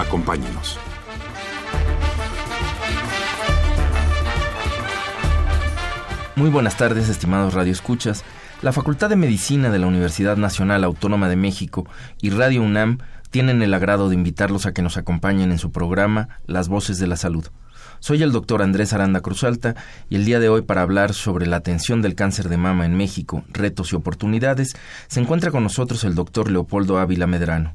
Acompáñenos. Muy buenas tardes, estimados radioescuchas. La Facultad de Medicina de la Universidad Nacional Autónoma de México y Radio UNAM tienen el agrado de invitarlos a que nos acompañen en su programa Las Voces de la Salud. Soy el doctor Andrés Aranda Cruzalta y el día de hoy para hablar sobre la atención del cáncer de mama en México, retos y oportunidades, se encuentra con nosotros el doctor Leopoldo Ávila Medrano.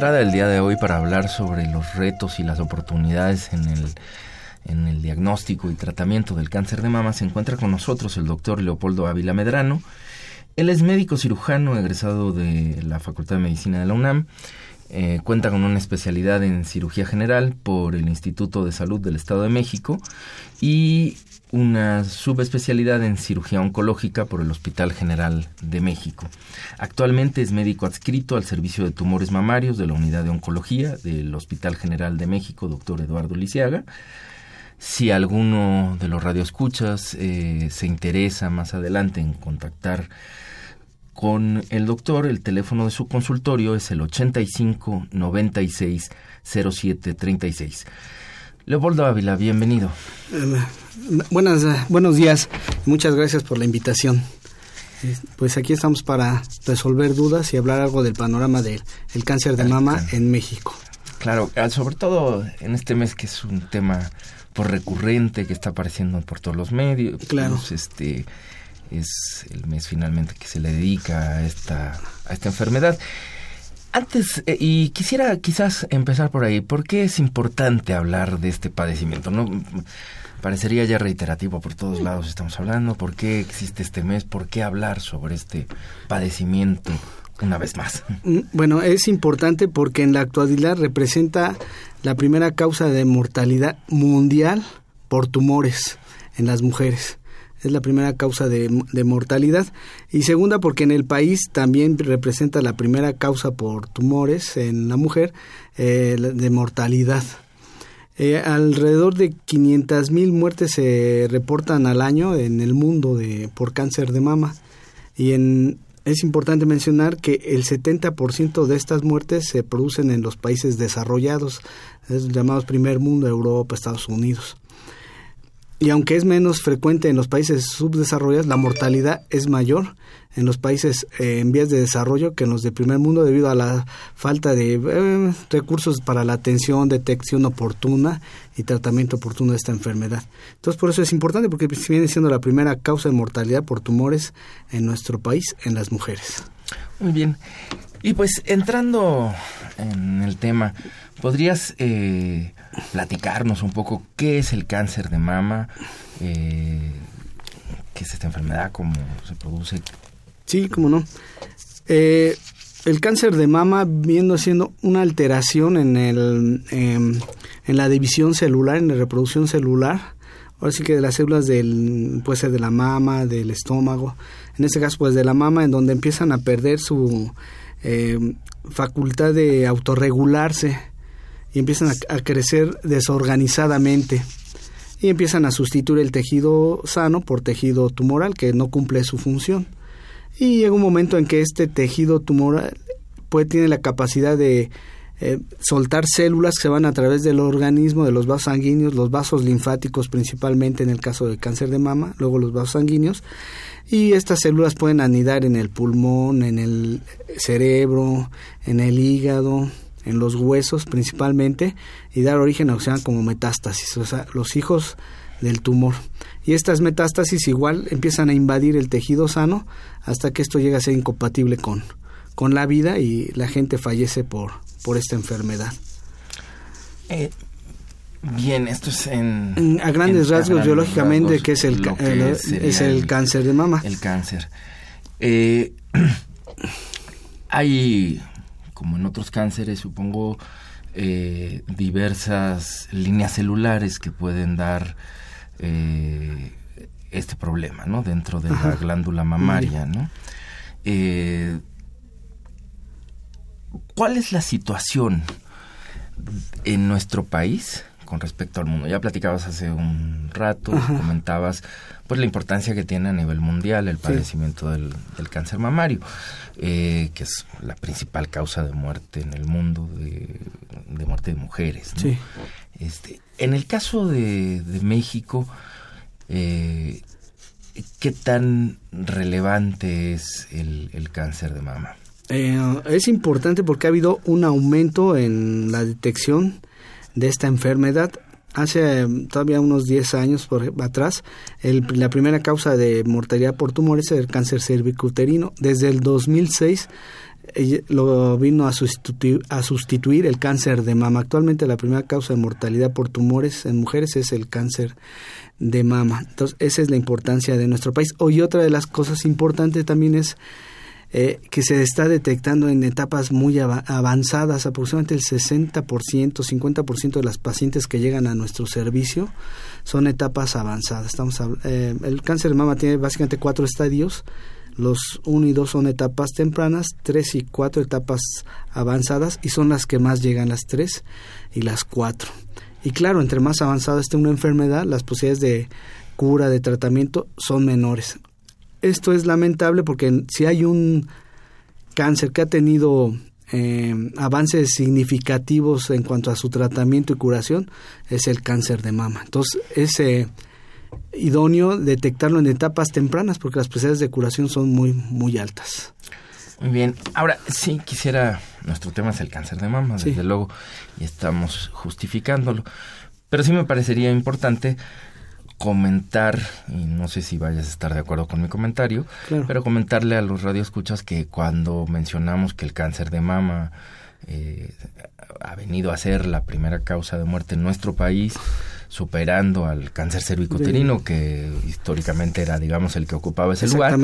Entrada del día de hoy para hablar sobre los retos y las oportunidades en el, en el diagnóstico y tratamiento del cáncer de mama, se encuentra con nosotros el doctor Leopoldo Ávila Medrano. Él es médico cirujano egresado de la Facultad de Medicina de la UNAM. Eh, cuenta con una especialidad en cirugía general por el Instituto de Salud del Estado de México y una subespecialidad en cirugía oncológica por el Hospital General de México. Actualmente es médico adscrito al Servicio de Tumores Mamarios de la Unidad de Oncología del Hospital General de México, doctor Eduardo Lisiaga. Si alguno de los radioescuchas eh, se interesa más adelante en contactar con el doctor, el teléfono de su consultorio es el 85 96 07 36. Leopoldo Ávila, bienvenido. Eh, buenas, eh, buenos días. Muchas gracias por la invitación. Eh, pues aquí estamos para resolver dudas y hablar algo del panorama del cáncer de mama en México. Claro, ah, sobre todo en este mes que es un tema por recurrente que está apareciendo por todos los medios. Claro. Pues, este es el mes finalmente que se le dedica a esta a esta enfermedad. Antes, eh, y quisiera quizás empezar por ahí, ¿por qué es importante hablar de este padecimiento? No parecería ya reiterativo por todos lados estamos hablando, ¿por qué existe este mes? ¿Por qué hablar sobre este padecimiento una vez más? Mm, bueno, es importante porque en la actualidad representa la primera causa de mortalidad mundial por tumores en las mujeres es la primera causa de, mortalidad y segunda porque en el país también representa la primera causa por tumores en la mujer eh, de mortalidad. Eh, alrededor de 500 mil muertes se reportan al año en el mundo de, por cáncer de mama y es importante mencionar que el 70% de estas muertes se producen en los países desarrollados, llamados primer mundo, Europa, Estados Unidos. Y aunque es menos frecuente en los países subdesarrollados, la mortalidad es mayor en los países eh, en vías de desarrollo que en los de primer mundo debido a la falta de eh, recursos para la atención, detección oportuna y tratamiento oportuno de esta enfermedad. Entonces, por eso es importante porque viene siendo la primera causa de mortalidad por tumores en nuestro país en las mujeres. Muy bien. Y pues entrando en el tema, ¿podrías eh, platicarnos un poco qué es el cáncer de mama? Eh, ¿Qué es esta enfermedad? ¿Cómo se produce? Sí, cómo no. Eh, el cáncer de mama viendo siendo una alteración en, el, em, en la división celular, en la reproducción celular, ahora sí que de las células del, puede ser de la mama, del estómago, en este caso pues de la mama, en donde empiezan a perder su eh, facultad de autorregularse y empiezan a, crecer desorganizadamente y empiezan a sustituir el tejido sano por tejido tumoral que no cumple su función. Y llega un momento en que este tejido tumoral puede, tiene la capacidad de eh, soltar células que se van a través del organismo, de los vasos sanguíneos, los vasos linfáticos principalmente en el caso del cáncer de mama, luego los vasos sanguíneos, y estas células pueden anidar en el pulmón, en el cerebro, en el hígado, en los huesos principalmente y dar origen a llama como metástasis, o sea, los hijos del tumor. Y estas metástasis igual empiezan a invadir el tejido sano hasta que esto llega a ser incompatible con, con la vida y la gente fallece por, por esta enfermedad. Eh, Bien, esto es en... A grandes rasgos, biológicamente, que es el, es, el cáncer de mama. El cáncer. Eh, hay, como en otros cánceres, supongo, eh, diversas líneas celulares que pueden dar eh, este problema, ¿no? Dentro de la glándula mamaria, ¿no? ¿Cuál es la situación en nuestro país? con respecto al mundo. Ya platicabas hace un rato, comentabas pues la importancia que tiene a nivel mundial el padecimiento del, cáncer mamario, eh, que es la principal causa de muerte en el mundo, de, muerte de mujeres. Este, en el caso de, México, eh, ¿qué tan relevante es el, cáncer de mama? Eh, es importante porque ha habido un aumento en la detección de esta enfermedad. Hace em, todavía unos 10 años por atrás, la primera causa de mortalidad por tumores era el cáncer cervicuterino. Desde el 2006 lo vino a sustituir, a sustituir el cáncer de mama. Actualmente la primera causa de mortalidad por tumores en mujeres es el cáncer de mama. Entonces, esa es la importancia de nuestro país. Hoy otra de las cosas importantes también es eh, que se está detectando en etapas muy avanzadas, aproximadamente el 60%, 50% de las pacientes que llegan a nuestro servicio son etapas avanzadas. Estamos, eh, el cáncer de mama tiene básicamente cuatro estadios, los 1 y 2 son etapas tempranas, 3 y 4 etapas avanzadas y son las que más llegan las 3 y las 4. Y claro, entre más avanzada esté una enfermedad, las posibilidades de cura, de tratamiento son menores esto es lamentable porque si hay un cáncer que ha tenido eh, avances significativos en cuanto a su tratamiento y curación, es el cáncer de mama. Entonces, es eh, idóneo detectarlo en etapas tempranas porque las posibilidades de curación son muy, muy altas. Muy bien. Ahora, sí quisiera, nuestro tema es el cáncer de mama, desde luego, y estamos justificándolo. Pero sí me parecería importante comentar, y no sé si vayas a estar de acuerdo con mi comentario, pero comentarle a los radioescuchas que cuando mencionamos que el cáncer de mama eh, ha venido a ser la primera causa de muerte en nuestro país, superando al cáncer cervicuterino, que históricamente era, digamos, el que ocupaba ese lugar.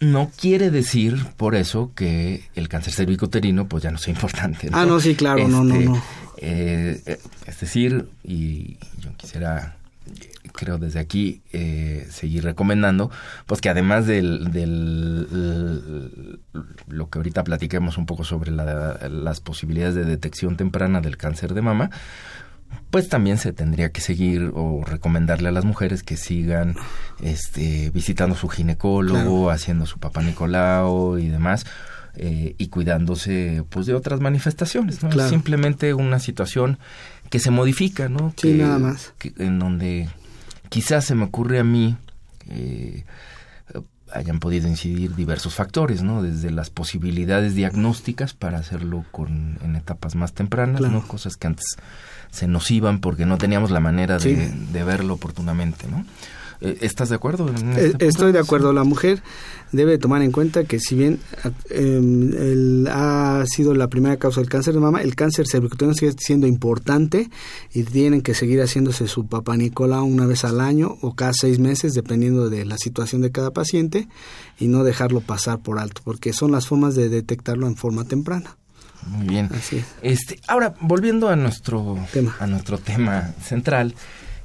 No quiere decir por eso que el cáncer cervicuterino pues ya no sea importante. Ah, no, sí, claro, no, no, este, no. Eh, eh, es decir, y yo quisiera creo desde aquí eh, seguir recomendando, pues que además del, del lo que ahorita platiquemos un poco sobre las posibilidades de detección temprana del cáncer de mama, pues también se tendría que seguir o recomendarle a las mujeres que sigan este, visitando su ginecólogo, haciendo su papá Nicolau y demás, eh, y cuidándose pues de otras manifestaciones, ¿no? Simplemente una situación que se modifica, ¿no? Sí, nada más. en donde quizás se me ocurre a mí eh, hayan podido incidir diversos factores, ¿no? Desde las posibilidades diagnósticas para hacerlo con, en etapas más tempranas, ¿no? Cosas que antes se nos iban porque no teníamos la manera de, de verlo oportunamente, ¿no? Eh, ¿Estás de acuerdo? Eh, estoy de acuerdo. La mujer debe tomar en cuenta que si bien em, ha sido la primera causa del cáncer de mama, el cáncer cervicuterino sigue siendo importante y tienen que seguir haciéndose su papá Nicolau una vez al año o cada seis meses, dependiendo de la situación de cada paciente, y no dejarlo pasar por alto, porque son las formas de detectarlo en forma temprana. Muy bien. Este, ahora, volviendo a nuestro tema, a nuestro tema central,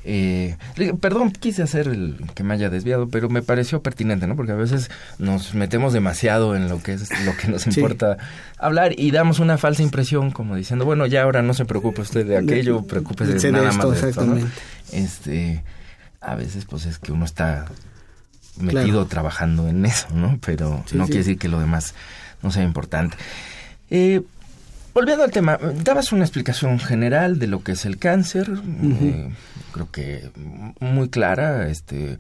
eh, perdón, quise hacer el que me haya desviado, pero me pareció pertinente, ¿no? Porque a veces nos metemos demasiado en lo que es lo que nos importa hablar y damos una falsa impresión, como diciendo, bueno, ya ahora no se preocupe usted de aquello, preocúpese de nada más de esto, ¿no? Este, a veces, pues es que uno está metido trabajando en eso, ¿no? Pero no quiere decir que lo demás no sea importante. Eh, Volviendo al tema, dabas una explicación general de lo que es el cáncer, eh, creo que muy clara, este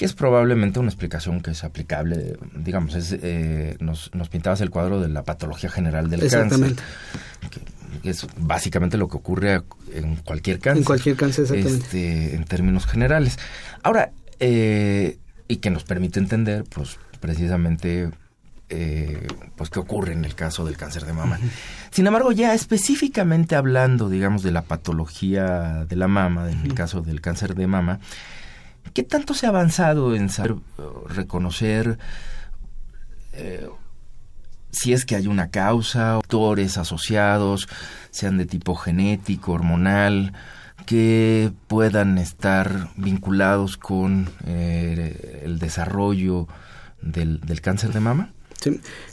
que es probablemente una explicación que es aplicable, digamos, es, eh, nos, nos pintabas el cuadro de la patología general del cáncer. Que, es básicamente lo que ocurre en cualquier cáncer. En cualquier cáncer, exactamente. Este, en términos generales. Ahora, eh, y que nos permite entender, pues, precisamente eh, pues qué ocurre en el caso del cáncer de mama. Sin embargo, ya específicamente hablando, digamos, de la patología de la mama, en el caso del cáncer de mama, ¿qué tanto se ha avanzado en saber reconocer eh, si es que hay una causa, factores asociados, sean de tipo genético, hormonal, que puedan estar vinculados con eh, el desarrollo del, del cáncer de mama?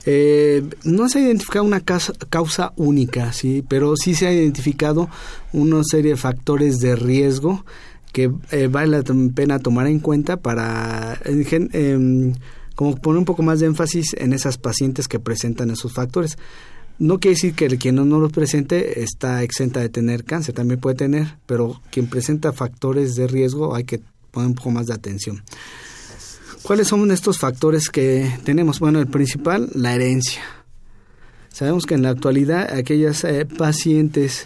Eh, no se ha identificado una causa, única, sí, pero sí se ha identificado una serie de factores de riesgo que eh, vale la pena tomar en cuenta para em, como poner un poco más de énfasis en esas pacientes que presentan esos factores. No quiere decir que quien no, no los presente está exenta de tener cáncer, también puede tener, pero quien presenta factores de riesgo hay que poner un poco más de atención. ¿Cuáles son estos factores que tenemos? Bueno, el principal, la herencia. Sabemos que en la actualidad aquellas eh, pacientes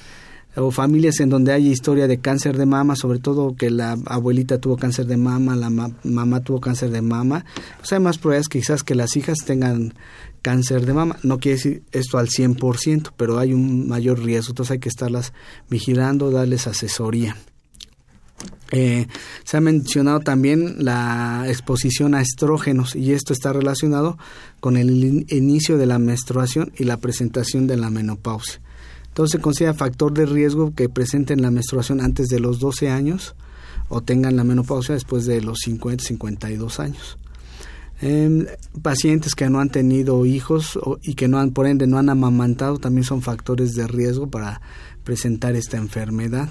o familias en donde hay historia de cáncer de mama, sobre todo que la abuelita tuvo cáncer de mama, la mamá tuvo cáncer de mama, pues hay más probabilidades quizás que las hijas tengan cáncer de mama. No quiere decir esto al 100%, pero hay un mayor riesgo, entonces hay que estarlas vigilando, darles asesoría. Eh, se ha mencionado también la exposición a estrógenos y esto está relacionado con el inicio de la menstruación y la presentación de la menopausia. Entonces se considera factor de riesgo que presenten la menstruación antes de los 12 años o tengan la menopausia después de los 50, 52 años. Eh, pacientes que no han tenido hijos y que no han, por ende no han amamantado también son factores de riesgo para presentar esta enfermedad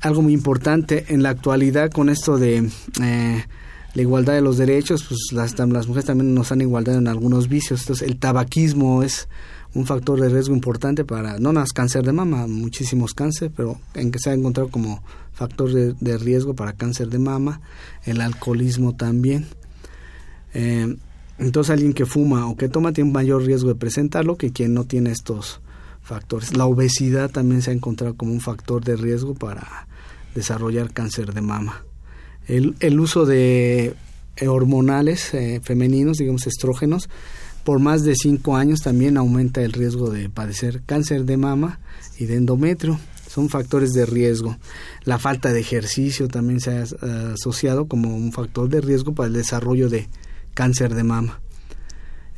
algo muy importante en la actualidad con esto de eh, la igualdad de los derechos, pues las, las mujeres también nos han igualdad en algunos vicios. Entonces el tabaquismo es un factor de riesgo importante para, no más cáncer de mama, muchísimos cánceres, pero en que se ha encontrado como factor de, riesgo para cáncer de mama, el alcoholismo también. Eh, entonces alguien que fuma o que toma tiene un mayor riesgo de presentarlo que quien no tiene estos factores. La obesidad también se ha encontrado como un factor de riesgo para desarrollar cáncer de mama. El, el uso de hormonales eh, femeninos, digamos estrógenos, por más de 5 años también aumenta el riesgo de padecer cáncer de mama y de endometrio. Son factores de riesgo. La falta de ejercicio también se ha eh, asociado como un factor de riesgo para el desarrollo de cáncer de mama.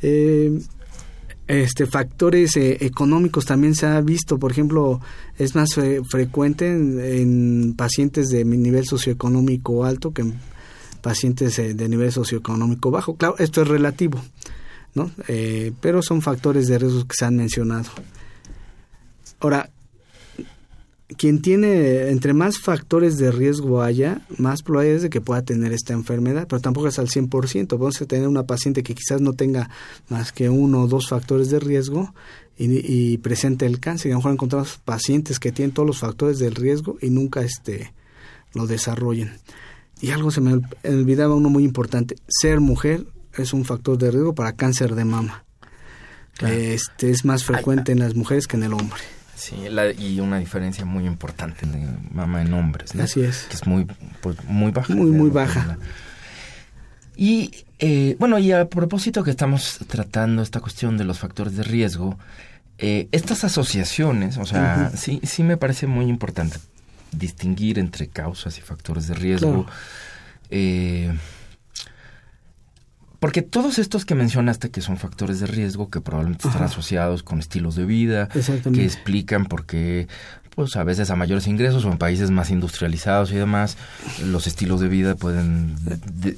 Eh, este factores eh, económicos también se ha visto por ejemplo es más frecuente en, pacientes de nivel socioeconómico alto que en pacientes eh, de nivel socioeconómico bajo. Claro esto es relativo no eh, pero son factores de riesgo que se han mencionado. Ahora quien tiene, entre más factores de riesgo haya, más probabilidad es de que pueda tener esta enfermedad, pero tampoco es al 100%. Podemos tener una paciente que quizás no tenga más que uno o dos factores de riesgo y, presente el cáncer. Y a lo mejor encontramos pacientes que tienen todos los factores del riesgo y nunca este, lo desarrollen. y algo se me olvidaba uno muy importante, ser mujer es un factor de riesgo para cáncer de mama. Este es más frecuente en las mujeres que en el hombre. Sí, y una diferencia muy importante de mama en hombres, ¿no? Así es. Que es muy, pues, muy baja. Muy, muy baja. Y eh, bueno, y a propósito que estamos tratando esta cuestión de los factores de riesgo, eh, estas asociaciones, o sea, sí, sí me parece muy importante distinguir entre causas y factores de riesgo. Eh, porque todos estos que mencionaste que son factores de riesgo, que probablemente están asociados con estilos de vida, que explican por qué pues a veces a mayores ingresos o en países más industrializados y demás, los estilos de vida pueden,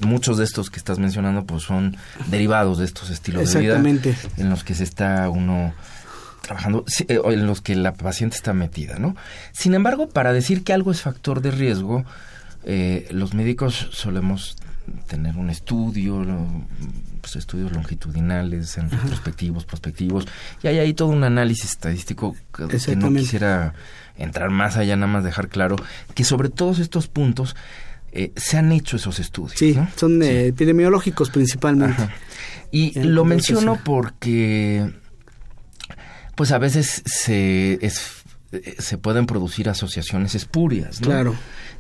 muchos de estos que estás mencionando, pues son derivados de estos estilos de vida en los que se está uno trabajando, eh, en los que la paciente está metida, ¿no? Sin embargo, para decir que algo es factor de riesgo, eh, los médicos solemos tener un estudio, pues, estudios longitudinales, en retrospectivos, prospectivos, y hay ahí todo un análisis estadístico que, no quisiera entrar más allá, nada más dejar claro que sobre todos estos puntos eh, se han hecho esos estudios. Sí, son epidemiológicos principalmente. Y lo menciono porque pues a veces se, se pueden producir asociaciones espurias, ¿no? Claro.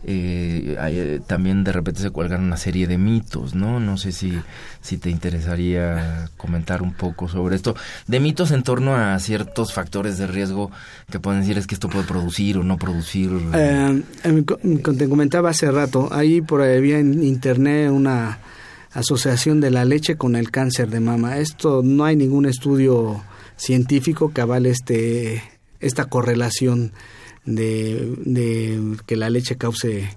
Eh, eh, también de repente se cuelgan una serie de mitos, ¿no? No sé si, si te interesaría comentar un poco sobre esto. De mitos en torno a ciertos factores de riesgo que pueden decir es que esto puede producir o no producir. Eh, te comentaba hace rato, ahí por ahí había en internet una asociación de la leche con el cáncer de mama. Esto no hay ningún estudio científico que avale este, esta correlación de, de que la leche cause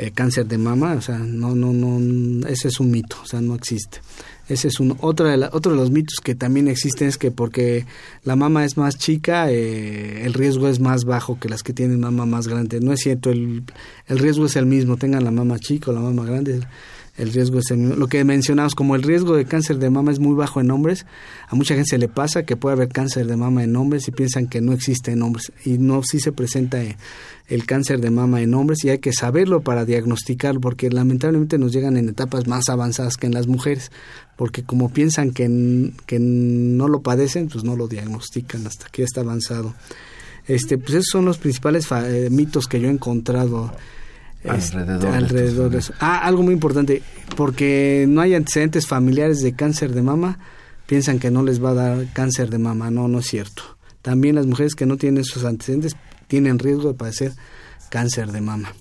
eh, cáncer de mama, o sea, no, no, no, ese es un mito, o sea, no existe. Ese es un, otro, de otro de los mitos que también existen es que porque la mama es más chica, eh, el riesgo es más bajo que las que tienen mama más grande. No es cierto, el, el riesgo es el mismo, tengan la mama chica o la mama grande, el riesgo es el mismo. Lo que mencionamos, como el riesgo de cáncer de mama es muy bajo en hombres, a mucha gente se le pasa que puede haber cáncer de mama en hombres y piensan que no existe en hombres. Y no, sí se presenta el cáncer de mama en hombres y hay que saberlo para diagnosticarlo, porque lamentablemente nos llegan en etapas más avanzadas que en las mujeres, porque como piensan que, que no lo padecen, pues no lo diagnostican hasta que ya está avanzado. Este, pues esos son los principales eh, mitos que yo he encontrado alrededor, de, eso. Ah, algo muy importante, porque no hay antecedentes familiares de cáncer de mama, piensan que no les va a dar cáncer de mama, no, no es cierto. También las mujeres que no tienen esos antecedentes tienen riesgo de padecer cáncer de mama.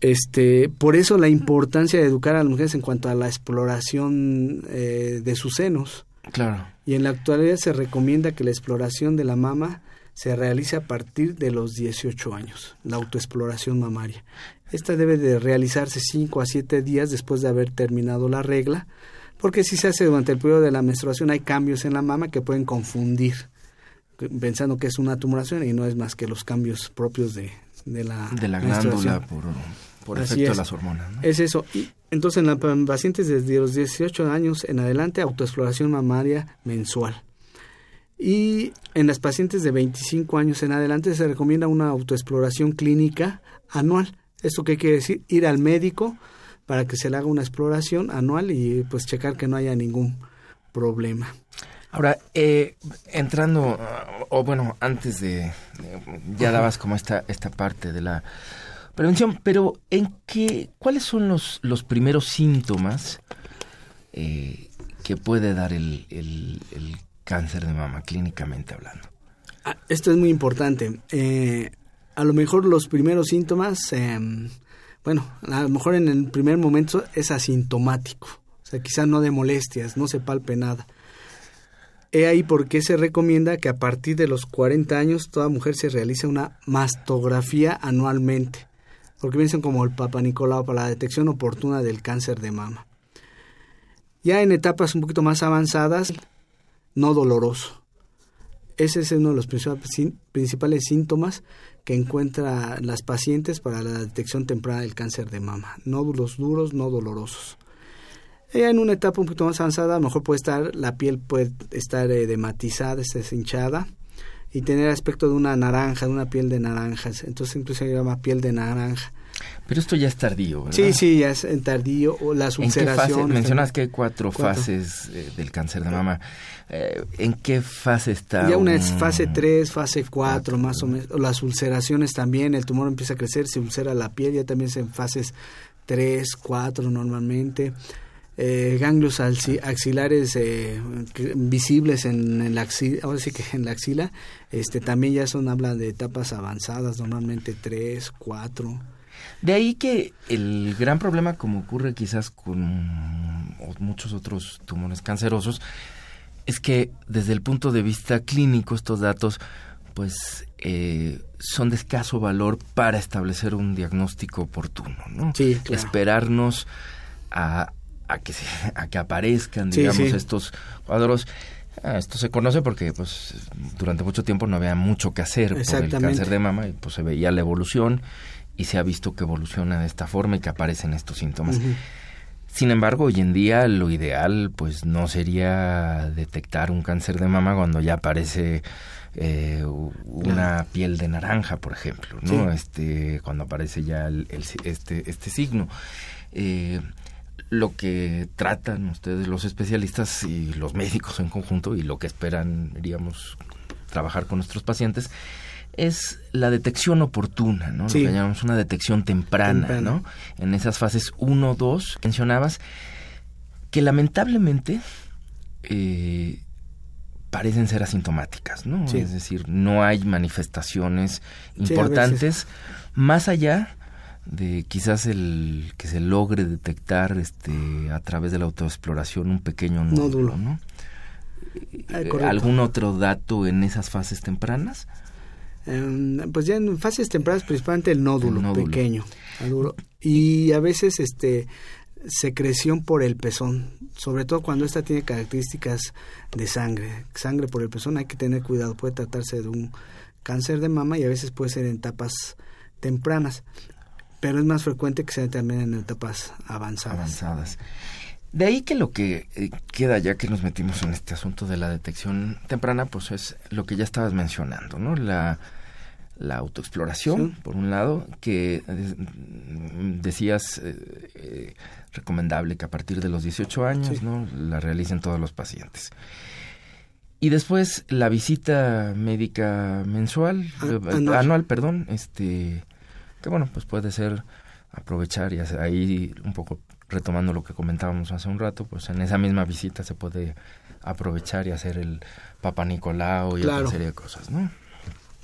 Este, por eso la importancia de educar a las mujeres en cuanto a la exploración eh, de sus senos. Claro. Y en la actualidad se recomienda que la exploración de la mama se realiza a partir de los 18 años, la autoexploración mamaria. Esta debe de realizarse 5 a 7 días después de haber terminado la regla, porque si se hace durante el periodo de la menstruación hay cambios en la mama que pueden confundir, pensando que es una tumoración y no es más que los cambios propios de, de la, de la glándula por, por efecto de las hormonas. Es eso. Y entonces en, en pacientes desde los 18 años en adelante, autoexploración mamaria mensual. Y en las pacientes de 25 años en adelante se recomienda una autoexploración clínica anual. ¿Esto qué quiere decir? Ir al médico para que se le haga una exploración anual y pues checar que no haya ningún problema. Ahora, eh, entrando, o bueno, antes de, ya dabas como esta, esta parte de la prevención, pero ¿en qué, cuáles son los, los primeros síntomas eh, que puede dar el, el, el cáncer de mama, clínicamente hablando? Ah, esto es muy importante. Eh, a lo mejor los primeros síntomas, em, bueno, a lo mejor en el primer momento es asintomático, o sea, quizá no de molestias, no se palpe nada. He ahí por qué se recomienda que a partir de los 40 años toda mujer se realice una mastografía anualmente, porque piensan como el Papa Nicolau para la detección oportuna del cáncer de mama. Ya en etapas un poquito más avanzadas, no doloroso. Ese es uno de los principales síntomas que encuentran las pacientes para la detección temprana del cáncer de mama. Nódulos duros, no dolorosos. Ya en una etapa un poquito más avanzada, a lo mejor puede estar, la piel puede estar edematizada, deshinchada y tener aspecto de una naranja, de una piel de naranjas. Entonces incluso se llama piel de naranja. Pero esto ya es tardío, ¿verdad? Sí, sí, ya es en tardío. O las ulceraciones. Mencionas que hay cuatro, fases eh, del cáncer de mama. Eh, ¿En qué fase está? Ya una es fase 3, fase 4, más o menos. Las ulceraciones también, el tumor empieza a crecer, se ulcera la piel, ya también es en fases 3, 4 normalmente. Eh, ganglios axilares eh, visibles en, la axila, ahora sí que en la axila, este también ya son habla de etapas avanzadas, normalmente 3, 4. De ahí que el gran problema, como ocurre quizás con muchos otros tumores cancerosos, es que desde el punto de vista clínico estos datos pues eh, son de escaso valor para establecer un diagnóstico oportuno, ¿no? Sí, Esperarnos a, a que a que aparezcan digamos estos cuadros. Ah, esto se conoce porque pues durante mucho tiempo no había mucho que hacer por el cáncer de mama y pues se veía la evolución y se ha visto que evoluciona de esta forma y que aparecen estos síntomas. Sin embargo, hoy en día lo ideal pues no sería detectar un cáncer de mama cuando ya aparece eh, una piel de naranja, por ejemplo, ¿no? Este cuando aparece ya el, este este signo. Eh, lo que tratan ustedes los especialistas y los médicos en conjunto y lo que esperan, diríamos, trabajar con nuestros pacientes es la detección oportuna, ¿no? Lo que llamamos una detección temprana, ¿no? En esas fases 1, 2 mencionabas, que lamentablemente eh, parecen ser asintomáticas, ¿no? Es decir, no hay manifestaciones importantes más allá de quizás el que se logre detectar este a través de la autoexploración un pequeño nódulo, ¿no? Ah, eh, ¿Algún otro dato en esas fases tempranas? Em, pues ya en fases tempranas principalmente el nódulo, pequeño y a veces este secreción por el pezón, sobre todo cuando esta tiene características de sangre, sangre por el pezón hay que tener cuidado, puede tratarse de un cáncer de mama y a veces puede ser en etapas tempranas pero es más frecuente que sea también en etapas avanzadas. avanzadas. De ahí que lo que eh, queda ya que nos metimos en este asunto de la detección temprana, pues es lo que ya estabas mencionando, ¿no? La, la autoexploración, por un lado, que eh, decías eh, recomendable que a partir de los 18 años, ¿no? La realicen todos los pacientes. Y después la visita médica mensual, anual. anual, perdón, este que bueno, pues puede ser aprovechar y ahí un poco retomando lo que comentábamos hace un rato, pues en esa misma visita se puede aprovechar y hacer el Papa Nicolau y otra serie de cosas, ¿no?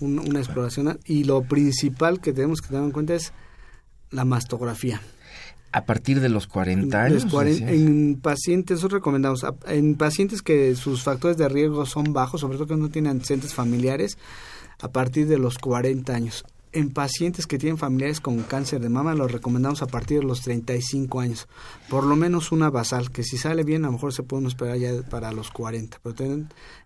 Una exploración y lo principal que tenemos que tener en cuenta es la mastografía. A partir de los 40 años. en pacientes, nosotros recomendamos, en pacientes que sus factores de riesgo son bajos, sobre todo que no tienen antecedentes familiares, a partir de los 40 años en pacientes que tienen familiares con cáncer de mama lo recomendamos a partir de los 35 años. Por lo menos una basal, que si sale bien a lo mejor se puede esperar ya para los 40. Pero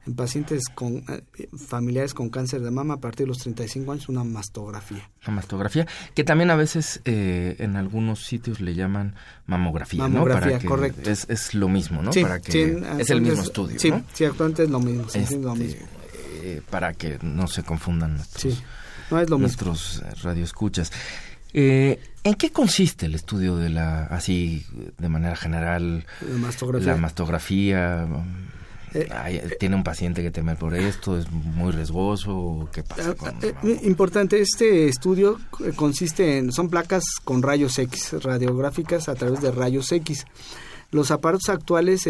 en pacientes con eh, familiares con cáncer de mama a partir de los 35 años una mastografía. Una mastografía, que también a veces eh, en algunos sitios le llaman mamografía, mamografía, ¿no? Para correcto. Es, es lo mismo, ¿no? para que es el mismo estudio, Sí, sí, actualmente es lo mismo. Este, lo mismo. Eh, para que no se confundan nuestros no es lo nuestros eh, radioescuchas. Eh, ¿En qué consiste el estudio de la, así de manera general, la mastografía? La mastografía eh, ¿Tiene un paciente que teme por esto? ¿Es muy riesgoso? ¿Qué pasa? importante, este estudio consiste en, son placas con rayos X, radiográficas a través de rayos X. Los aparatos actuales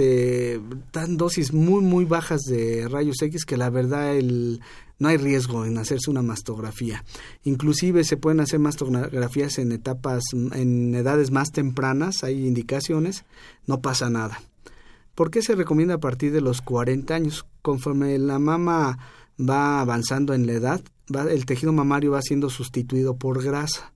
dan dosis muy, muy bajas de rayos X que la verdad el, no hay riesgo en hacerse una mastografía. Inclusive se pueden hacer mastografías en etapas, en edades más tempranas, hay indicaciones, no pasa nada. ¿Por qué se recomienda a partir de los 40 años? Conforme la mama va avanzando en la edad, va, el tejido mamario va siendo sustituido por grasa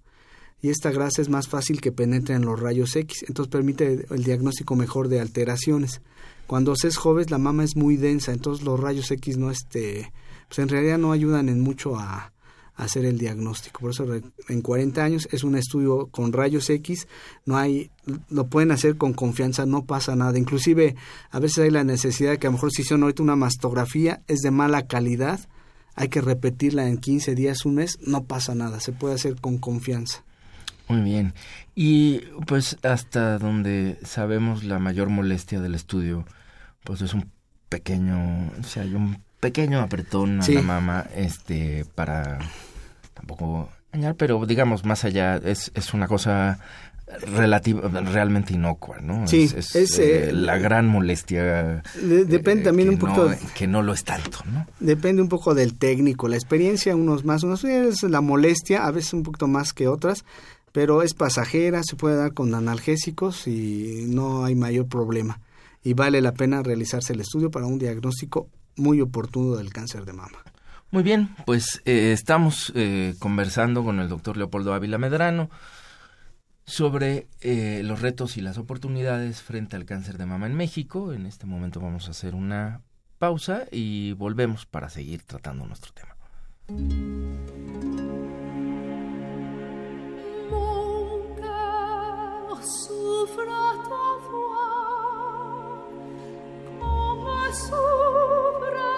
y esta grasa es más fácil que penetre en los rayos X, entonces permite el diagnóstico mejor de alteraciones. Cuando se es joven la mama es muy densa, entonces los rayos X no este pues en realidad no ayudan en mucho a, hacer el diagnóstico. Por eso en 40 años es un estudio con rayos X, no hay, lo pueden hacer con confianza, no pasa nada. Inclusive a veces hay la necesidad de que a lo mejor si hicieron ahorita una mastografía es de mala calidad, hay que repetirla en 15 días, un mes, no pasa nada, se puede hacer con confianza. Muy bien. Y pues hasta donde sabemos la mayor molestia del estudio, pues es un pequeño, o sea, hay un pequeño apretón a la mama, este, para tampoco dañar, pero digamos más allá, es, es una cosa relativa, realmente inocua, ¿no? Sí, es, eh, eh, la gran molestia. depende también un poco. que no lo es tanto, ¿no? Depende un poco del técnico, la experiencia, unos más, unos es la molestia, a veces un poquito más que otras, pero es pasajera, se puede dar con analgésicos y no hay mayor problema. Y vale la pena realizarse el estudio para un diagnóstico muy oportuno del cáncer de mama. Muy bien, pues eh, estamos conversando con el doctor Leopoldo Ávila Medrano sobre eh, los retos y las oportunidades frente al cáncer de mama en México. En este momento vamos a hacer una pausa y volvemos para seguir tratando nuestro tema. sopra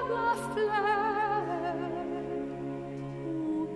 la fleur, où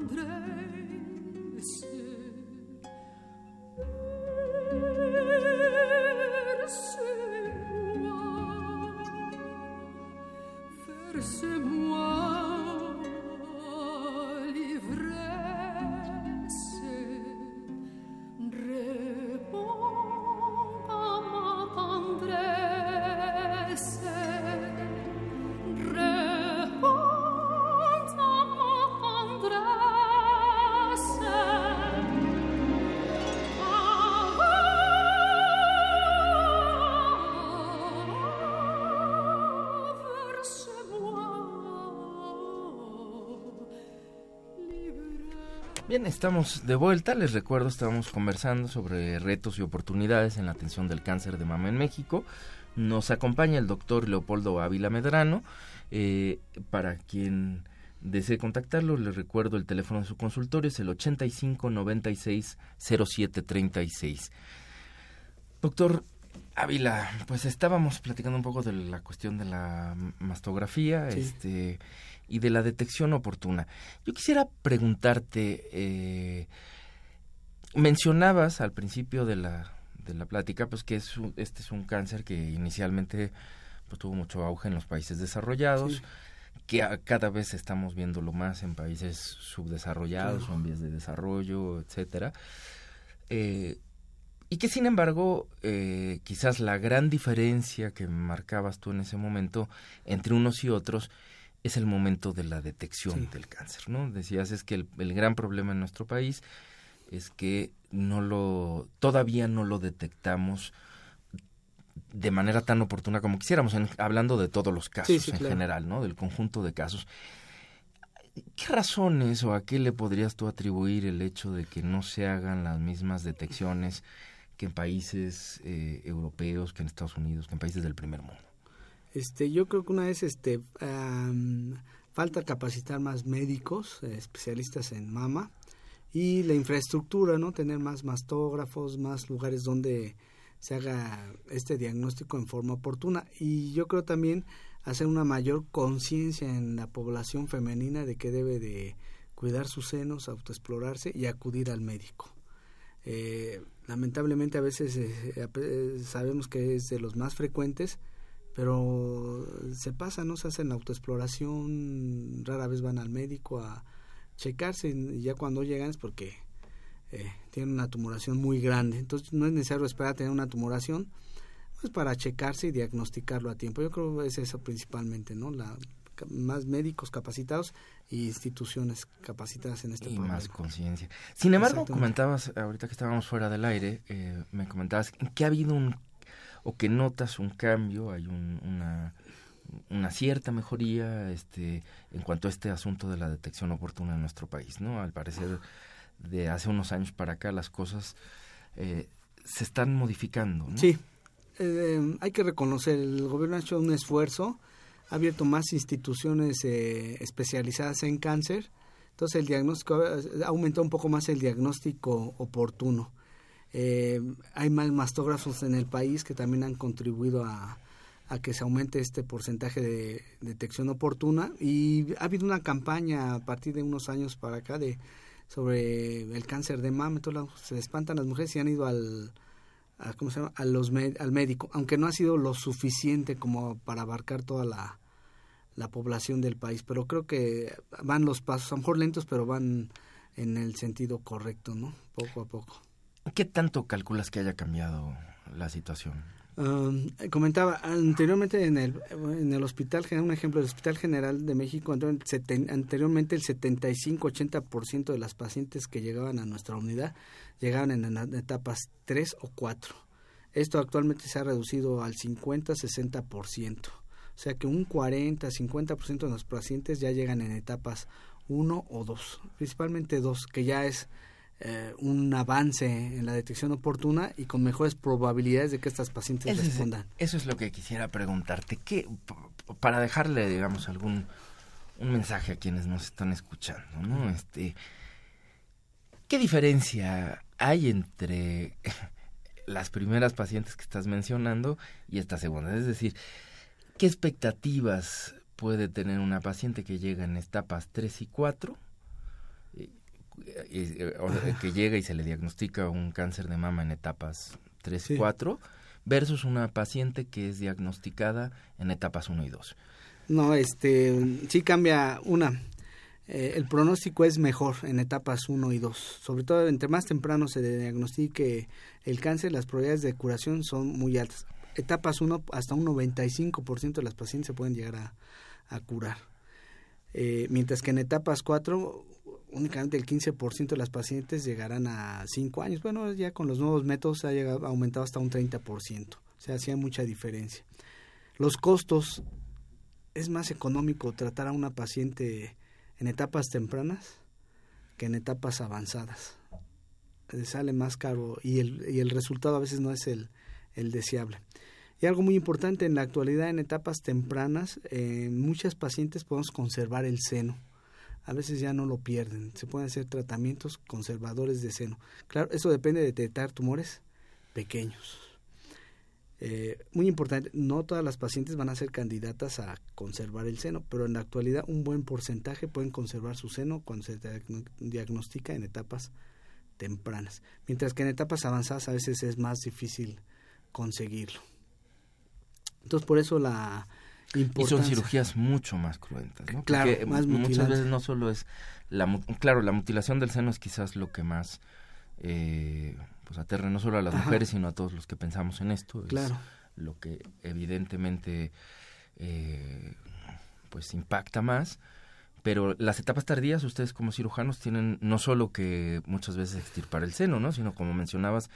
hambre Bien, estamos de vuelta. Les recuerdo, estábamos conversando sobre retos y oportunidades en la atención del cáncer de mama en México. Nos acompaña el doctor Leopoldo Ávila Medrano. Eh, para quien desee contactarlo, les recuerdo el teléfono de su consultorio, es el 85 96 07 36. Doctor Ávila, pues estábamos platicando un poco de la cuestión de la mastografía, este y de la detección oportuna. Yo quisiera preguntarte, eh, mencionabas al principio de la, de la plática, pues que es este es un cáncer que inicialmente pues, tuvo mucho auge en los países desarrollados, que cada vez estamos viéndolo más en países subdesarrollados o en vías de desarrollo, etcétera. Eh, y que sin embargo, eh, quizás la gran diferencia que marcabas tú en ese momento entre unos y otros es el momento de la detección del cáncer, ¿no? Decías es que el, gran problema en nuestro país es que no lo todavía no lo detectamos de manera tan oportuna como quisiéramos, hablando de todos los casos en general, ¿no? Del conjunto de casos. ¿Qué razones o a qué le podrías tú atribuir el hecho de que no se hagan las mismas detecciones que en países eh, europeos, que en Estados Unidos, que en países del primer mundo? Este, yo creo que una vez este, falta capacitar más médicos, eh, especialistas en mama, y la infraestructura, ¿no? Tener más mastógrafos, más lugares donde se haga este diagnóstico en forma oportuna. Y yo creo también hacer una mayor conciencia en la población femenina de que debe de cuidar sus senos, autoexplorarse y acudir al médico. Eh, lamentablemente a veces eh, sabemos que es de los más frecuentes, pero se pasa, no se hacen autoexploración, rara vez van al médico a checarse y ya cuando llegan es porque eh, tienen una tumoración muy grande. Entonces no es necesario esperar a tener una tumoración pues para checarse y diagnosticarlo a tiempo. Yo creo que es eso principalmente, ¿no? La, más médicos capacitados y instituciones capacitadas en este y más conciencia. Sin embargo, comentabas, ahorita que estábamos fuera del aire, eh, me comentabas que ha habido un, o que notas un cambio, hay una, una cierta mejoría este, en cuanto a este asunto de la detección oportuna en nuestro país, ¿no? Al parecer, de hace unos años para acá, las cosas eh, se están modificando, ¿no? Sí, eh, hay que reconocer, el gobierno ha hecho un esfuerzo, ha abierto más instituciones eh, especializadas en cáncer, entonces el diagnóstico ha aumentado un poco más el diagnóstico oportuno. Eh, hay más mastógrafos en el país que también han contribuido a, que se aumente este porcentaje de detección oportuna y ha habido una campaña a partir de unos años para acá de sobre el cáncer de mama, se espantan las mujeres y han ido al, ¿cómo se llama? A los al médico, aunque no ha sido lo suficiente como para abarcar toda la, la población del país, pero creo que van los pasos, a lo mejor lentos, pero van en el sentido correcto, ¿no? Poco a poco. ¿Qué tanto calculas que haya cambiado la situación? comentaba anteriormente en el, en el hospital, un ejemplo, el Hospital General de México, anteriormente el 75-80% de las pacientes que llegaban a nuestra unidad llegaban en, etapas 3 o 4. Esto actualmente se ha reducido al 50-60%. O sea que un 40-50% de los pacientes ya llegan en etapas 1 o 2, principalmente 2, que ya es eh, un avance en la detección oportuna y con mejores probabilidades de que estas pacientes respondan. eso es lo que quisiera preguntarte. ¿Qué, para dejarle, digamos, algún un mensaje a quienes nos están escuchando, ¿no? Este, ¿Qué diferencia hay entre las primeras pacientes que estás mencionando y esta segunda? Es decir, ¿qué expectativas puede tener una paciente que llega en etapas 3 y 4 que llega y se le diagnostica un cáncer de mama en etapas 3 y 4 versus una paciente que es diagnosticada en etapas 1 y 2. No, este, sí cambia una. Eh, el pronóstico es mejor en etapas 1 y 2. Sobre todo, entre más temprano se diagnostique el cáncer, las probabilidades de curación son muy altas. Etapas 1, hasta un 95% de las pacientes se pueden llegar a, curar. Eh, mientras que en etapas 4 únicamente el 15% de las pacientes llegarán a 5 años. Bueno, ya con los nuevos métodos ha, llegado, aumentado hasta un 30%. O sea, hacía mucha diferencia. Los costos, es más económico tratar a una paciente en etapas tempranas que en etapas avanzadas. Le sale más caro y el, y el resultado a veces no es el, el deseable. Y algo muy importante en la actualidad, en etapas tempranas, en muchas pacientes podemos conservar el seno a veces ya no lo pierden. Se pueden hacer tratamientos conservadores de seno. Claro, eso depende de detectar tumores pequeños. Eh, muy importante, no todas las pacientes van a ser candidatas a conservar el seno, pero en la actualidad un buen porcentaje pueden conservar su seno cuando se diagnostica en etapas tempranas, mientras que en etapas avanzadas a veces es más difícil conseguirlo. Entonces por eso la, y son cirugías mucho más cruentas, ¿no? Claro, más muchas veces no solo es la claro, la mutilación del seno es quizás lo que más eh, pues aterra no solo a las mujeres sino a todos los que pensamos en esto. Claro. lo que evidentemente eh, pues impacta más. Pero las etapas tardías, ustedes como cirujanos tienen no solo que muchas veces extirpar el seno, ¿no? Sino como mencionabas,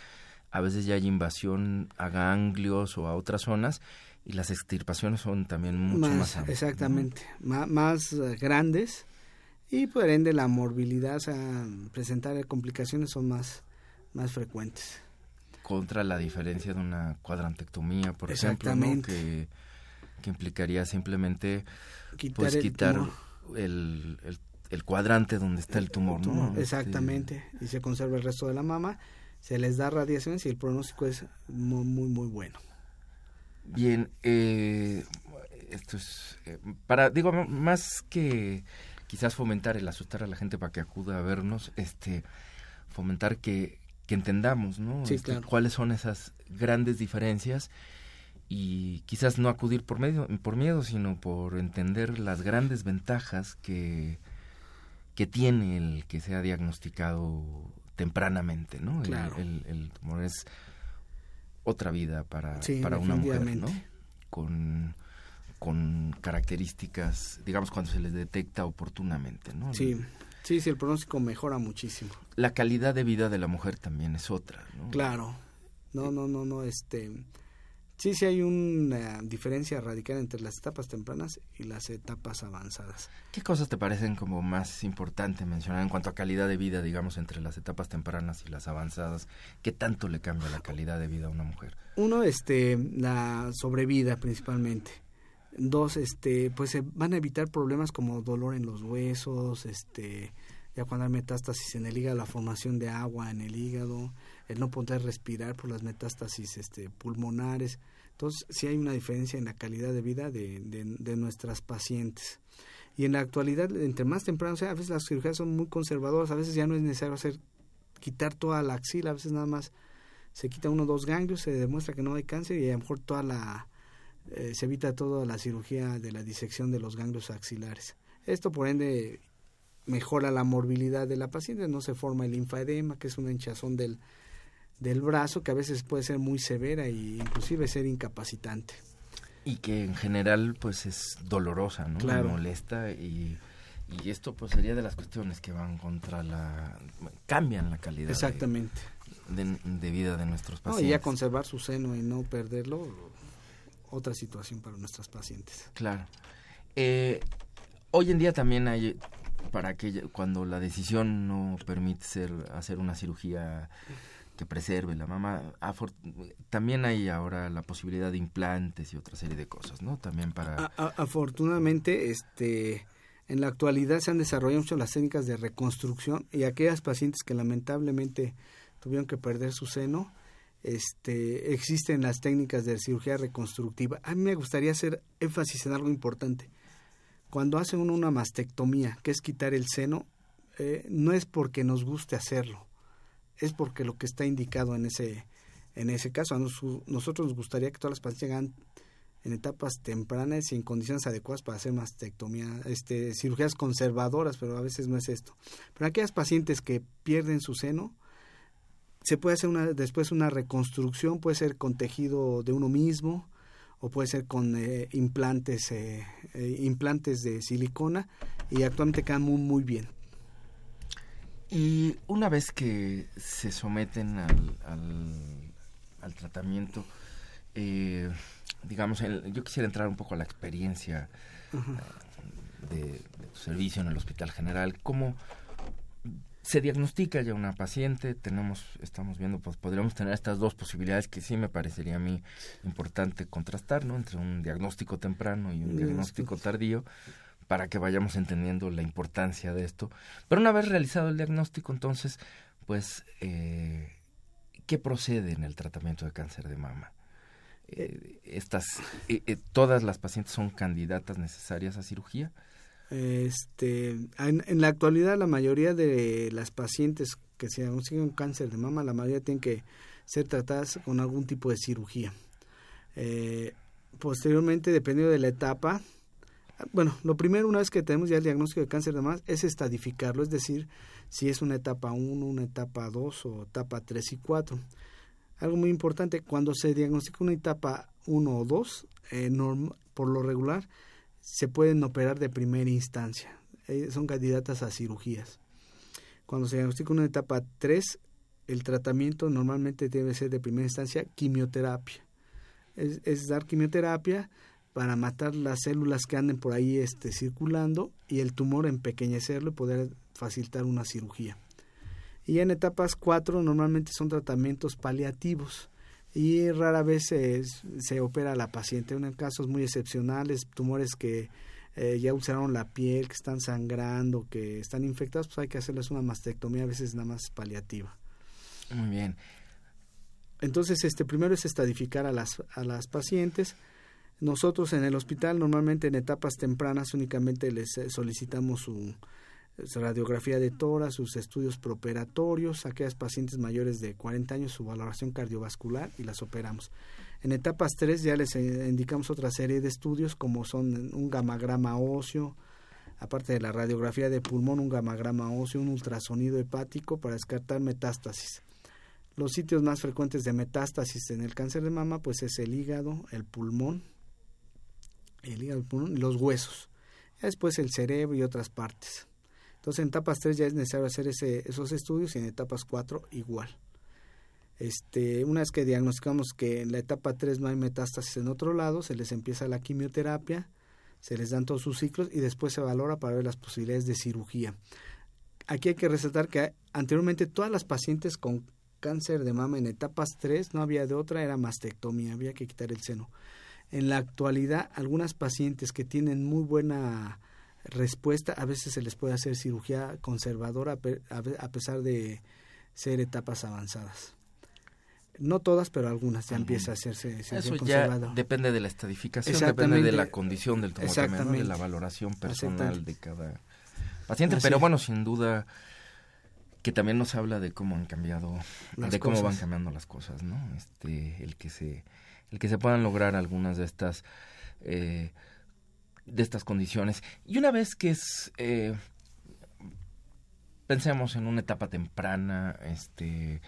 a veces ya hay invasión a ganglios o a otras zonas y las extirpaciones son también mucho más, exactamente. Más, eh, grandes y por ende la morbilidad o sea, presentar complicaciones son más más frecuentes. Contra la diferencia de una cuadrantectomía por ejemplo ¿no? que, que implicaría simplemente quitar pues quitar el, el, cuadrante donde está el tumor, ¿no? Exactamente. Y se conserva el resto de la mama se les da radiaciones y el pronóstico es muy muy muy bueno Bien, eh, esto es eh, para, digo, más que quizás fomentar el asustar a la gente para que acuda a vernos, este, fomentar que, que entendamos, ¿no? Sí, Este, claro. Cuáles son esas grandes diferencias y quizás no acudir por medio, por miedo, sino por entender las grandes ventajas que, que tiene el que sea diagnosticado tempranamente, ¿no? El- Claro. El, el tumor es otra vida para, Sí, para una mujer, ¿no? Con, con características, digamos, cuando se les detecta oportunamente, ¿no? Sí, sí, sí, el pronóstico mejora muchísimo. La calidad de vida de la mujer también es otra, ¿no? Claro. No, no, no, no, este... Sí, sí hay una diferencia radical entre las etapas tempranas y las etapas avanzadas. ¿Qué cosas te parecen como más importante mencionar en cuanto a calidad de vida, digamos, entre las etapas tempranas y las avanzadas? ¿Qué tanto le cambia la calidad de vida a una mujer? Uno, este, la sobrevida principalmente. Dos, este, pues se van a evitar problemas como dolor en los huesos, este, ya cuando hay metástasis en el hígado, la formación de agua en el hígado, el no poder respirar por las metástasis este, pulmonares. Entonces, sí hay una diferencia en la calidad de vida de, de, de nuestras pacientes. Y en la actualidad, entre más temprano, a veces las cirugías son muy conservadoras, a veces ya no es necesario hacer, quitar toda la axila, a veces nada más se quita uno o dos ganglios, se demuestra que no hay cáncer y a lo mejor toda la eh, se evita toda la cirugía de la disección de los ganglios axilares. Esto por ende mejora la morbilidad de la paciente, no se forma el linfaedema, que es una hinchazón del, del brazo que a veces puede ser muy severa e inclusive ser incapacitante. Y que en general, pues, es dolorosa, ¿no? Claro. Molesta y, y esto, pues, sería de las cuestiones que van contra la... cambian la calidad de- Exactamente. de, de vida de nuestros No, pacientes. y ya conservar su seno y no perderlo, otra situación para nuestras pacientes. Claro. Eh, hoy en día también hay, para que cuando la decisión no permite ser, hacer una cirugía que preserve la afor- también hay ahora la posibilidad de implantes y otra serie de cosas, ¿no? También para... Afortunadamente, este, en la actualidad se han desarrollado mucho las técnicas de reconstrucción y aquellas pacientes que lamentablemente tuvieron que perder su seno, este, existen las técnicas de cirugía reconstructiva. A mí me gustaría hacer énfasis en algo importante. Cuando hacen uno una mastectomía, que es quitar el seno, eh, no es porque nos guste hacerlo, es porque lo que está indicado en ese, en ese caso. A nos- nosotros nos gustaría que todas las pacientes en etapas tempranas y en condiciones adecuadas para hacer mastectomía, este, cirugías conservadoras, pero a veces no es esto. Pero aquellas pacientes que pierden su seno, se puede hacer una, después una reconstrucción, puede ser con tejido de uno mismo o puede ser con eh, implantes, eh, eh, implantes de silicona y actualmente quedan muy, muy bien. Y una vez que se someten al, al, al tratamiento, eh, digamos, el- yo quisiera entrar un poco a la experiencia de, de tu servicio en el Hospital General. ¿Cómo se diagnostica ya una paciente? Tenemos, estamos viendo, pues podríamos tener estas dos posibilidades que sí me parecería a mí importante contrastar, ¿no? Entre un diagnóstico temprano y un diagnóstico tardío para que vayamos entendiendo la importancia de esto. Pero una vez realizado el diagnóstico, entonces, pues, eh, ¿qué procede en el tratamiento de cáncer de mama? Eh, estas, eh, eh, todas las pacientes son candidatas necesarias a cirugía. Este, en, la actualidad la mayoría de las pacientes que se diagnostican cáncer de mama, la mayoría tienen que ser tratadas con algún tipo de cirugía. Eh, posteriormente, dependiendo de la etapa, bueno, lo primero una vez que tenemos ya el diagnóstico de cáncer de mama es estadificarlo, es decir, si es una etapa 1, una etapa 2 o etapa 3 y 4. Algo muy importante, cuando se diagnostica una etapa 1 o 2, eh, por lo regular, se pueden operar de primera instancia. Eh, son candidatas a cirugías. Cuando se diagnostica una etapa 3, el tratamiento normalmente debe ser de primera instancia quimioterapia. Es, dar quimioterapia para matar las células que anden por ahí este, circulando y el tumor empequeñecerlo y poder facilitar una cirugía. Y en etapas 4 normalmente son tratamientos paliativos y rara vez se, se opera a la paciente. En casos muy excepcionales, tumores que eh, ya ulceraron la piel, que están sangrando, que están infectados, pues hay que hacerles una mastectomía, a veces nada más paliativa. Muy bien. Entonces, este primero es estadificar a las, a las pacientes. Nosotros en el hospital normalmente en etapas tempranas únicamente les eh, solicitamos su radiografía de tórax, sus estudios preoperatorios, aquellas pacientes mayores de 40 años, su valoración cardiovascular y las operamos. En etapas 3 ya les eh, indicamos otra serie de estudios como son un gamagrama óseo, aparte de la radiografía de pulmón, un gamagrama óseo, un ultrasonido hepático para descartar metástasis. Los sitios más frecuentes de metástasis en el cáncer de mama pues es el hígado, el pulmón, el hígado, el pulmón y los huesos. Después el cerebro y otras partes. Entonces en etapas 3 ya es necesario hacer esos estudios y en etapas 4 igual. Este, una vez que diagnosticamos que en la etapa 3 no hay metástasis en otro lado, se les empieza la quimioterapia, se les dan todos sus ciclos y después se valora para ver las posibilidades de cirugía. Aquí hay que resaltar que anteriormente todas las pacientes con cáncer de mama en etapas 3 no había de otra, era mastectomía, había que quitar el seno. En la actualidad, algunas pacientes que tienen muy buena respuesta, a veces se les puede hacer cirugía conservadora a pesar de ser etapas avanzadas. No todas, pero algunas ya empieza a hacerse Eso ya depende de la estadificación, depende de la condición del tumor, de la valoración personal de cada paciente. Pero bueno, sin duda que también nos habla de cómo han cambiado, de cómo van cambiando las cosas, ¿no? Este, el que se, el que se puedan lograr algunas de estas eh, de estas condiciones. Y una vez que es, eh, pensemos en una etapa temprana, este,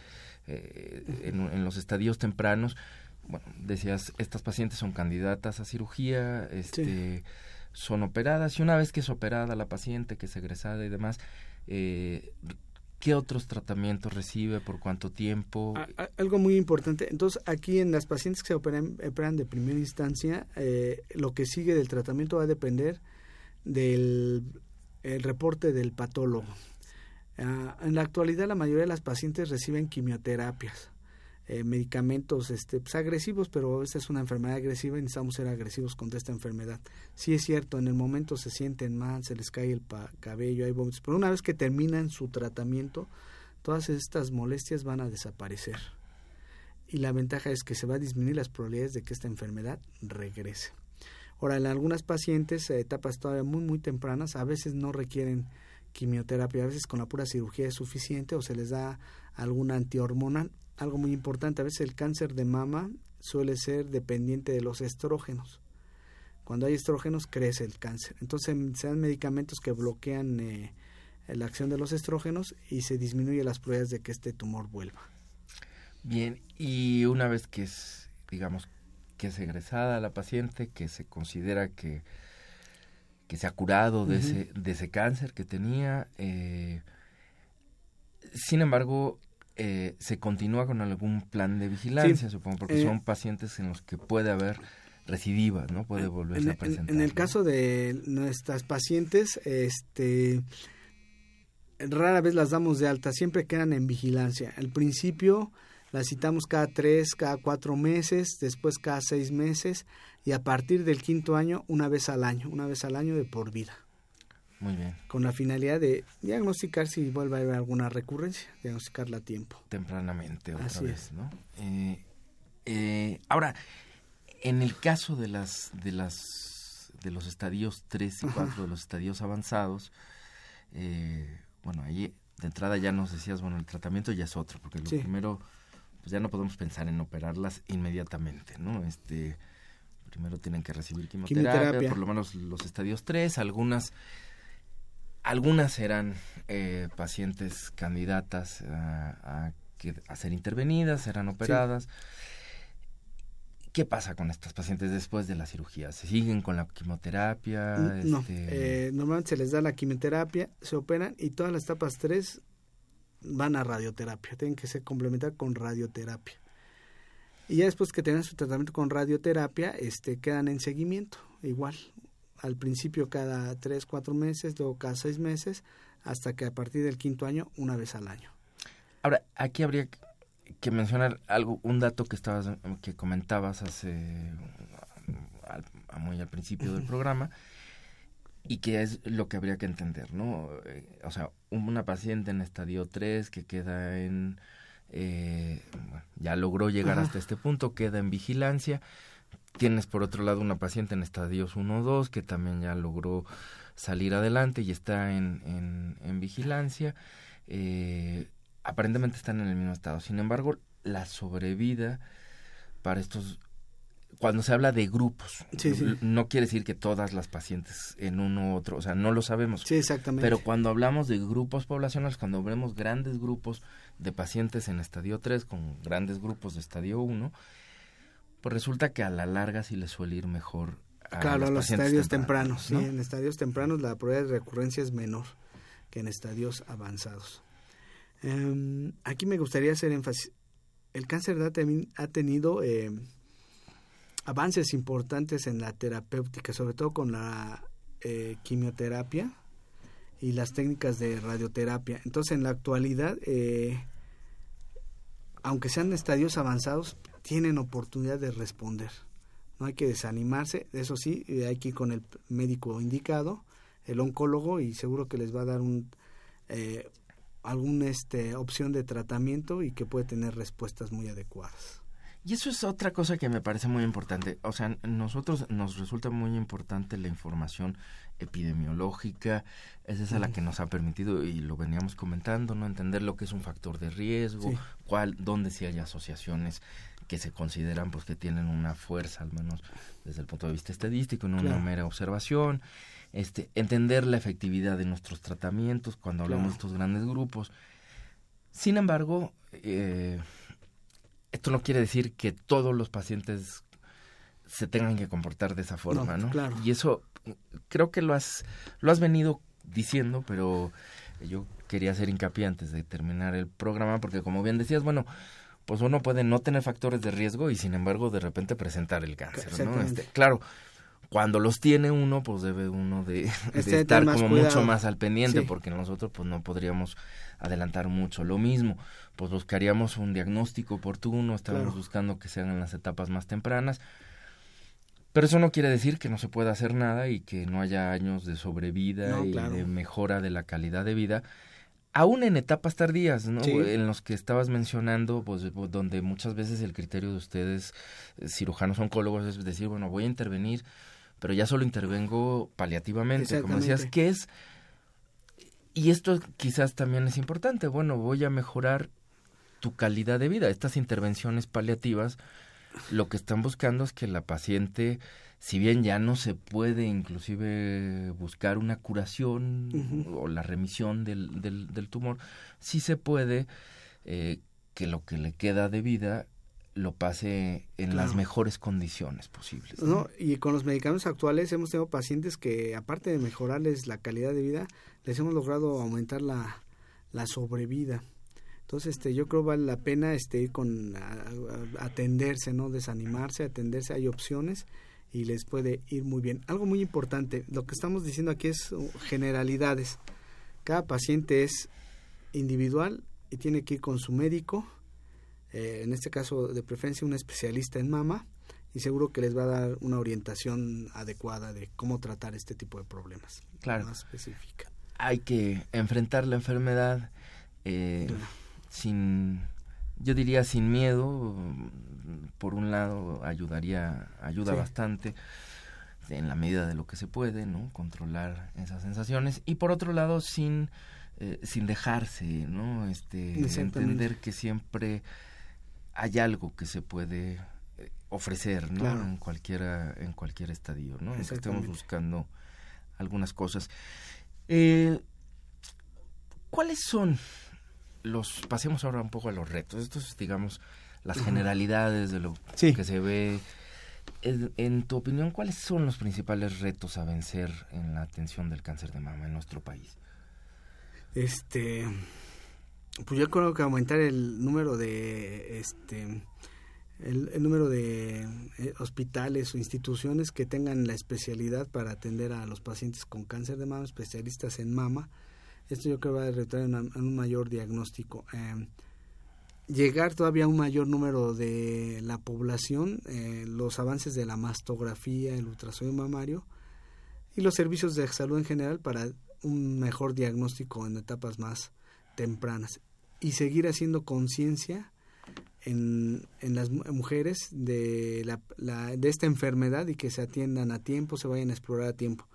eh, en, los estadios tempranos, bueno, decías, estas pacientes son candidatas a cirugía, este, son operadas, y una vez que es operada la paciente, que es egresada y demás, eh, ¿Qué otros tratamientos recibe? ¿Por cuánto tiempo? algo muy importante. Entonces, aquí en las pacientes que se operan, de primera instancia, eh, lo que sigue del tratamiento va a depender del el reporte del patólogo. Ah, en la actualidad, la mayoría de las pacientes reciben quimioterapias. Eh, medicamentos este, pues, agresivos, pero esta es una enfermedad agresiva y necesitamos ser agresivos contra esta enfermedad. Sí es cierto, en el momento se sienten mal, se les cae el cabello, hay vómitos, pero una vez que terminan su tratamiento, todas estas molestias van a desaparecer. Y la ventaja es que se va a disminuir las probabilidades de que esta enfermedad regrese. Ahora, en algunas pacientes, a etapas todavía muy, muy tempranas, a veces no requieren quimioterapia, a veces con la pura cirugía es suficiente o se les da alguna antihormonal algo muy importante, a veces el cáncer de mama suele ser dependiente de los estrógenos. Cuando hay estrógenos crece el cáncer. Entonces se dan medicamentos que bloquean eh, la acción de los estrógenos y se disminuye las probabilidades de que este tumor vuelva. Bien, y una vez que es, digamos, que es egresada la paciente, que se considera que, que se ha curado de, ese, de ese cáncer que tenía, eh, sin embargo, eh, se continúa con algún plan de vigilancia, supongo, porque eh, son pacientes en los que puede haber recidiva, ¿no? Puede volverse a presentar. En, el caso de nuestras pacientes, este rara vez las damos de alta, siempre quedan en vigilancia. Al principio las citamos cada tres, cada cuatro meses, después cada seis meses y a partir del quinto año una vez al año, una vez al año de por vida. Muy bien. Con la finalidad de diagnosticar si vuelve a haber alguna recurrencia, diagnosticarla a tiempo. Tempranamente, otra vez, ¿no? Eh, eh, ahora, en el caso de las de las de los estadios 3 y 4, de los estadios avanzados, eh, bueno, ahí de entrada ya nos decías, bueno, el tratamiento ya es otro, porque lo primero, pues ya no podemos pensar en operarlas inmediatamente, ¿no? Este, primero tienen que recibir quimioterapia. por lo menos los estadios 3, algunas algunas eran eh, pacientes candidatas a, ser intervenidas, eran operadas. ¿Qué pasa con estas pacientes después de la cirugía? ¿Se siguen con la quimioterapia? No, este... eh, normalmente se les da la quimioterapia, se operan y todas las etapas 3 van a radioterapia, tienen que ser complementar con radioterapia. Y ya después que tengan su tratamiento con radioterapia, este, quedan en seguimiento, igual, al principio cada tres, cuatro meses, luego cada seis meses, hasta que a partir del quinto año, una vez al año. Ahora, aquí habría que mencionar algo, un dato que estabas, que comentabas hace muy al principio del programa y que es lo que habría que entender, ¿no? Eh, o sea, una paciente en estadio 3 que queda en eh, ya logró llegar hasta este punto, queda en vigilancia, Tienes por otro lado una paciente en estadios 1 o 2 que también ya logró salir adelante y está en, en, vigilancia. Eh, aparentemente están en el mismo estado. Sin embargo, la sobrevida para estos cuando se habla de grupos, no quiere decir que todas las pacientes en uno u otro, o sea, no lo sabemos. Sí, exactamente. Pero cuando hablamos de grupos poblacionales, cuando vemos grandes grupos de pacientes en estadio 3 con grandes grupos de estadio 1, pues resulta que a la larga sí les suele ir mejor a claro, los estadios tempranos. Sí, en estadios tempranos la probabilidad de recurrencia es menor que en estadios avanzados. Em, aquí me gustaría hacer énfasis. El cáncer ha tenido eh, avances importantes en la terapéutica, sobre todo con la eh, quimioterapia y las técnicas de radioterapia. Entonces, en la actualidad, eh, aunque sean estadios avanzados, tienen oportunidad de responder. No hay que desanimarse, eso sí, eh, hay que ir con el médico indicado, el oncólogo, y seguro que les va a dar un, eh, alguna este, opción de tratamiento y que puede tener respuestas muy adecuadas. Y eso es otra cosa que me parece muy importante. O sea, nosotros nos resulta muy importante la información epidemiológica. Es esa la que nos ha permitido, y lo veníamos comentando, no entender lo que es un factor de riesgo, cuál, dónde sí hay asociaciones que se consideran pues que tienen una fuerza, al menos desde el punto de vista estadístico, en una mera observación. Este, entender la efectividad de nuestros tratamientos cuando hablamos de estos grandes grupos. Sin embargo, eh, esto no quiere decir que todos los pacientes se tengan que comportar de esa forma, ¿no? Claro. Y eso creo que lo has lo has venido diciendo, pero yo quería hacer hincapié antes de terminar el programa porque como bien decías, bueno, pues uno puede no tener factores de riesgo y sin embargo de repente presentar el cáncer, ¿no? Este, claro, cuando los tiene uno, pues debe uno de, este estar como mucho más al pendiente, porque nosotros pues no podríamos adelantar mucho. Lo mismo, pues buscaríamos un diagnóstico oportuno, estábamos buscando que sean en las etapas más tempranas, pero eso no quiere decir que no se pueda hacer nada y que no haya años de sobrevida y de mejora de la calidad de vida aún en etapas tardías, ¿no? En los que estabas mencionando, pues, donde muchas veces el criterio de ustedes, eh, cirujanos oncólogos, es decir, bueno, voy a intervenir pero ya solo intervengo paliativamente, como decías, ¿qué es? Y esto quizás también es importante, bueno, voy a mejorar tu calidad de vida. Estas intervenciones paliativas lo que están buscando es que la paciente, si bien ya no se puede inclusive buscar una curación o la remisión del, del, tumor, sí se puede eh, que lo que le queda de vida lo pase en las mejores condiciones posibles. ¿no? Y con los medicamentos actuales hemos tenido pacientes que, aparte de mejorarles la calidad de vida, les hemos logrado aumentar la, la sobrevida. Entonces, este, yo creo vale la pena este, ir con atenderse, no desanimarse, atenderse. Hay opciones y les puede ir muy bien. Algo muy importante, lo que estamos diciendo aquí es uh, generalidades. Cada paciente es individual y tiene que ir con su médico eh, en este caso de preferencia un especialista en mama y seguro que les va a dar una orientación adecuada de cómo tratar este tipo de problemas. Claro. Más específica. Hay que enfrentar la enfermedad eh, sin, yo diría sin miedo. Por un lado ayudaría, ayuda bastante en la medida de lo que se puede, ¿no? Controlar esas sensaciones y por otro lado sin eh, sin dejarse, ¿no? Este entender que siempre hay algo que se puede eh, ofrecer, ¿no? En cualquiera, en cualquier estadio, ¿no? estemos buscando algunas cosas. Eh, ¿Cuáles son los, pasemos ahora un poco a los retos, estos digamos las generalidades de lo que se ve. En, en, tu opinión, ¿cuáles son los principales retos a vencer en la atención del cáncer de mama en nuestro país? Este, pues yo creo que aumentar el número de este el, número de eh, hospitales o instituciones que tengan la especialidad para atender a los pacientes con cáncer de mama, especialistas en mama. Esto yo creo que va a retraer en un mayor diagnóstico. Eh, llegar todavía a un mayor número de la población, eh, los avances de la mastografía, el ultrasonido mamario y los servicios de salud en general para un mejor diagnóstico en etapas más tempranas y seguir haciendo conciencia en, en, las mujeres de, la, de esta enfermedad y que se atiendan a tiempo, se vayan a explorar a tiempo.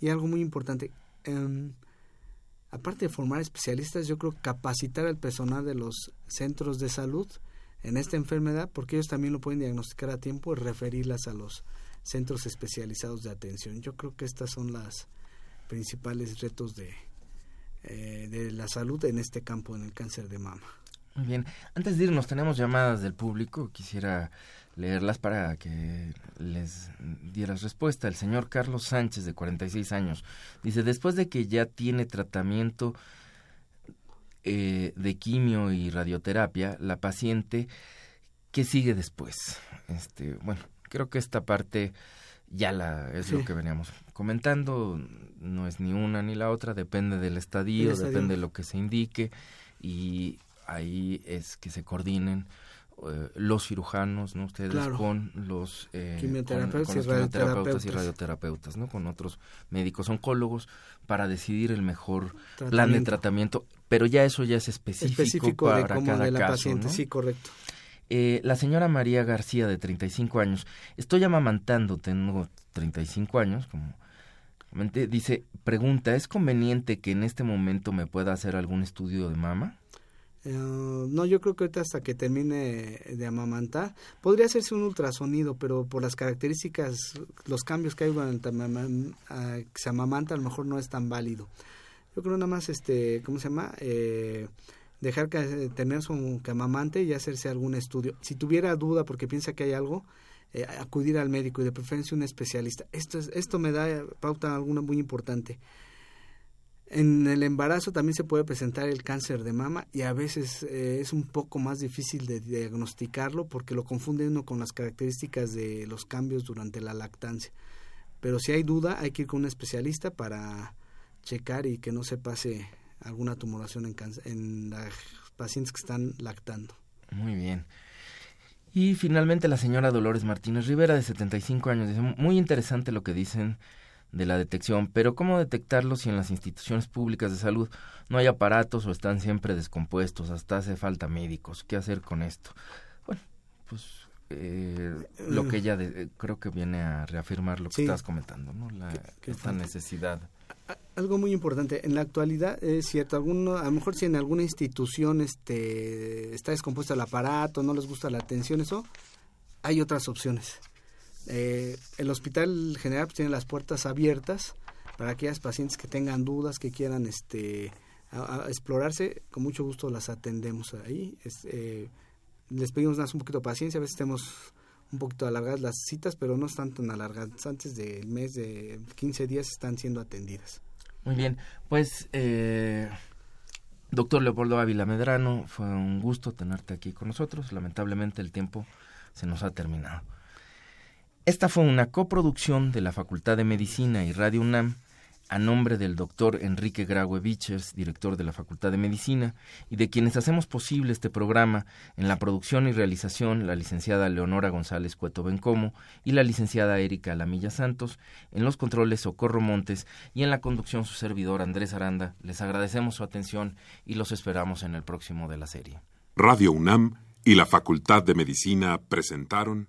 Y algo muy importante, em, aparte de formar especialistas, yo creo capacitar al personal de los centros de salud en esta enfermedad, porque ellos también lo pueden diagnosticar a tiempo y referirlas a los centros especializados de atención. Yo creo que estas son las principales retos de, eh, de la salud en este campo, en el cáncer de mama. Muy bien. Antes de irnos, tenemos llamadas del público. Quisiera leerlas para que les dieras respuesta. El señor Carlos Sánchez, de 46 años, dice, después de que ya tiene tratamiento eh, de quimio y radioterapia, la paciente, ¿qué sigue después? Este, bueno, creo que esta parte ya la es lo que veníamos comentando, no es ni una ni la otra, depende del estadio, depende de lo que se indique y ahí es que se coordinen eh, los cirujanos, ¿no? Ustedes con los eh, quimioterapeutas, y, radioterapeutas, ¿no? Con otros médicos oncólogos para decidir el mejor plan de tratamiento, pero ya eso ya es específico, para cada caso, paciente, sí, correcto. Eh, la señora María García, de 35 años, estoy amamantando, tengo 35 años, como dice, pregunta, ¿es conveniente que en este momento me pueda hacer algún estudio de mama? Eh, no, yo creo que ahorita hasta que termine de amamantar, podría hacerse un ultrasonido, pero por las características, los cambios que hay durante que se amamanta, a lo mejor no es tan válido. Yo creo nada más, este, ¿cómo se llama? Eh, dejar que tener su amamante y hacerse algún estudio. Si tuviera duda porque piensa que hay algo, eh, acudir al médico y de preferencia un especialista. Esto, es, esto me da pauta alguna muy importante. En el embarazo también se puede presentar el cáncer de mama y a veces eh, es un poco más difícil de diagnosticarlo porque lo confunde uno con las características de los cambios durante la lactancia. Pero si hay duda hay que ir con un especialista para checar y que no se pase alguna tumoración en, en las pacientes que están lactando. Muy bien. Y finalmente la señora Dolores Martínez Rivera, de 75 años, dice, muy interesante lo que dicen de la detección, pero ¿cómo detectarlo si en las instituciones públicas de salud no hay aparatos o están siempre descompuestos, hasta hace falta médicos? ¿Qué hacer con esto? Bueno, pues eh, lo que ella creo que viene a reafirmar lo que estás comentando, ¿no? La, esta necesidad. Algo muy importante, en la actualidad es cierto, alguno, a lo mejor si en alguna institución este, está descompuesto el aparato, no les gusta la atención, eso, hay otras opciones. Eh, el hospital general pues, tiene las puertas abiertas para aquellas pacientes que tengan dudas, que quieran este, explorarse, con mucho gusto las atendemos ahí. Eh, les pedimos más un poquito de paciencia, a veces tenemos un poquito alargadas las citas, pero no están tan alargadas. Antes del mes de 15 días están siendo atendidas. Muy bien, pues eh, doctor Leopoldo Ávila Medrano, fue un gusto tenerte aquí con nosotros. Lamentablemente el tiempo se nos ha terminado. Esta fue una coproducción de la Facultad de Medicina y Radio UNAM a nombre del doctor Enrique Graue Vichers, director de la Facultad de Medicina, y de quienes hacemos posible este programa en la producción y realización, la licenciada Leonora González Cueto Bencomo y la licenciada Erika Lamilla Santos, en los controles Socorro Montes y en la conducción su servidor Andrés Aranda. Les agradecemos su atención y los esperamos en el próximo de la serie. Radio UNAM y la Facultad de Medicina presentaron